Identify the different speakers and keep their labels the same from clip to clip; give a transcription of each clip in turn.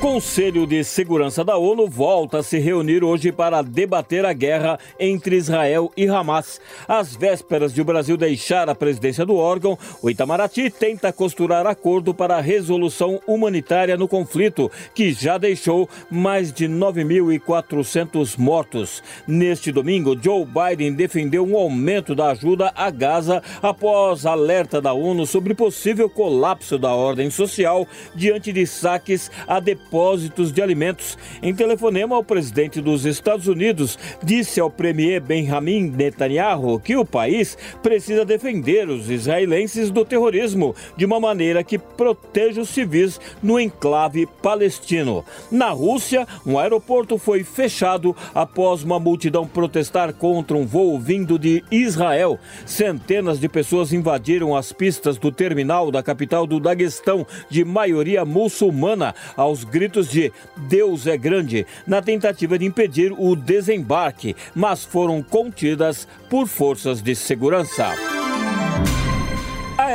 Speaker 1: Conselho de Segurança da ONU volta a se reunir hoje para debater a guerra entre Israel e Hamas. Às vésperas de o Brasil deixar a presidência do órgão, o Itamaraty tenta costurar acordo para a resolução humanitária no conflito, que já deixou mais de 9.400 mortos. Neste domingo, Joe Biden defendeu um aumento da ajuda a Gaza após alerta da ONU sobre possível colapso da ordem social diante de saques a depósitos depósitos de alimentos. Em telefonema, o presidente dos Estados Unidos disse ao premier Benjamin Netanyahu que o país precisa defender os israelenses do terrorismo de uma maneira que proteja os civis no enclave palestino. Na Rússia, um aeroporto foi fechado após uma multidão protestar contra um voo vindo de Israel. Centenas de pessoas invadiram as pistas do terminal da capital do Daguestão, de maioria muçulmana, aos gritos de Deus é grande, na tentativa de impedir o desembarque, mas foram contidas por forças de segurança.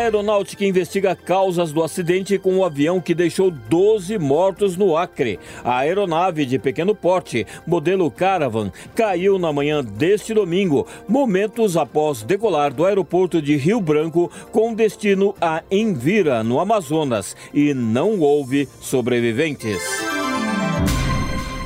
Speaker 1: Aeronáutica investiga causas do acidente com o avião que deixou 12 mortos no Acre. A aeronave de pequeno porte, modelo Caravan, caiu na manhã deste domingo, momentos após decolar do aeroporto de Rio Branco com destino a Envira, no Amazonas, e não houve sobreviventes.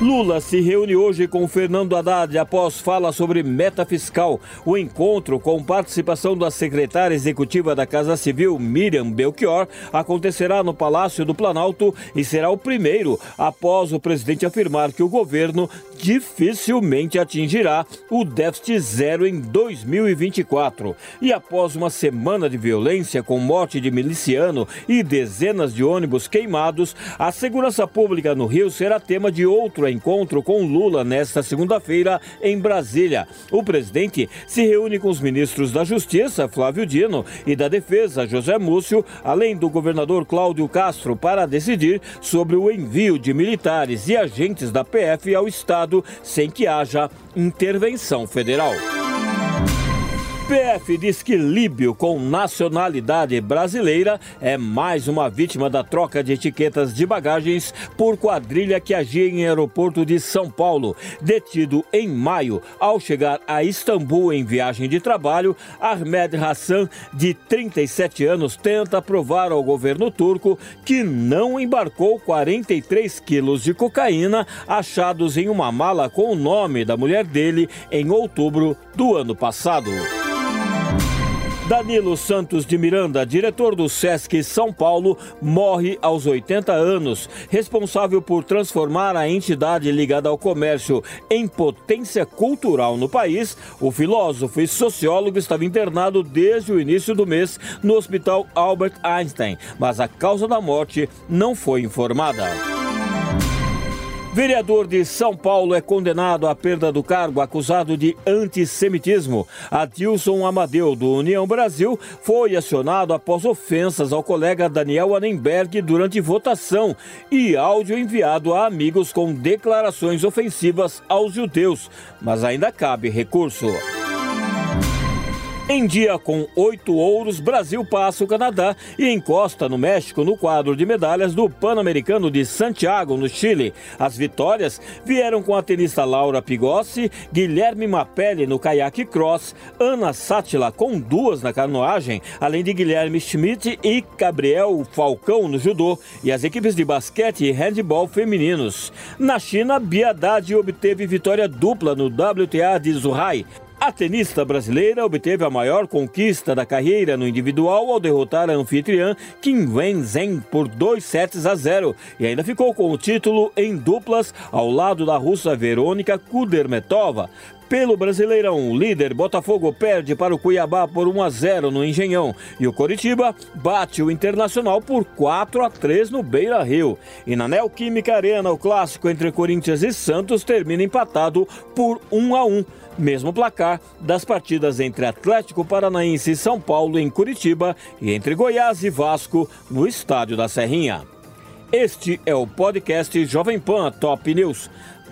Speaker 1: Lula se reúne hoje com Fernando Haddad após fala sobre meta fiscal. O encontro, com participação da secretária executiva da Casa Civil, Miriam Belchior, acontecerá no Palácio do Planalto e será o primeiro após o presidente afirmar que o governo dificilmente atingirá o déficit zero em 2024. E após uma semana de violência com morte de miliciano e dezenas de ônibus queimados, a segurança pública no Rio será tema de outro encontro com Lula nesta segunda-feira em Brasília. O presidente se reúne com os ministros da Justiça, Flávio Dino, e da Defesa, José Múcio, além do governador Cláudio Castro, para decidir sobre o envio de militares e agentes da PF ao Estado sem que haja intervenção federal. PF diz que Líbio, com nacionalidade brasileira, é mais uma vítima da troca de etiquetas de bagagens por quadrilha que agia em aeroporto de São Paulo. Detido em maio, ao chegar a Istambul em viagem de trabalho, Ahmed Hassan, de 37 anos, tenta provar ao governo turco que não embarcou 43 quilos de cocaína achados em uma mala com o nome da mulher dele em outubro do ano passado. Danilo Santos de Miranda, diretor do SESC São Paulo, morre aos 80 anos, responsável por transformar a entidade ligada ao comércio em potência cultural no país. O filósofo e sociólogo estava internado desde o início do mês no Hospital Albert Einstein, mas a causa da morte não foi informada. Vereador de São Paulo é condenado à perda do cargo acusado de antissemitismo. Adilson Amadeu, do União Brasil, foi acionado após ofensas ao colega Daniel Annenberg durante votação e áudio enviado a amigos com declarações ofensivas aos judeus. Mas ainda cabe recurso. Em dia com oito ouros, Brasil passa o Canadá e encosta no México no quadro de medalhas do Pan-Americano de Santiago, no Chile. As vitórias vieram com a tenista Laura Pigossi, Guilherme Mapelli no caiaque cross, Ana Sátila com duas na canoagem, além de Guilherme Schmidt e Gabriel Falcão no judô e as equipes de basquete e handball femininos. Na China, Biadade obteve vitória dupla no WTA de Zhuhai. A tenista brasileira obteve a maior conquista da carreira no individual ao derrotar a anfitriã Kim Wen-zhen por 2 sets a 0 e ainda ficou com o título em duplas ao lado da russa Verônica Kudermetova. Pelo Brasileirão, líder Botafogo perde para o Cuiabá por 1 a 0 no Engenhão e o Coritiba bate o Internacional por 4 a 3 no Beira-Rio. E na Neoquímica Arena, o clássico entre Corinthians e Santos termina empatado por 1 a 1 mesmo placar das partidas entre Atlético Paranaense e São Paulo em Curitiba e entre Goiás e Vasco no Estádio da Serrinha. Este é o podcast Jovem Pan Top News.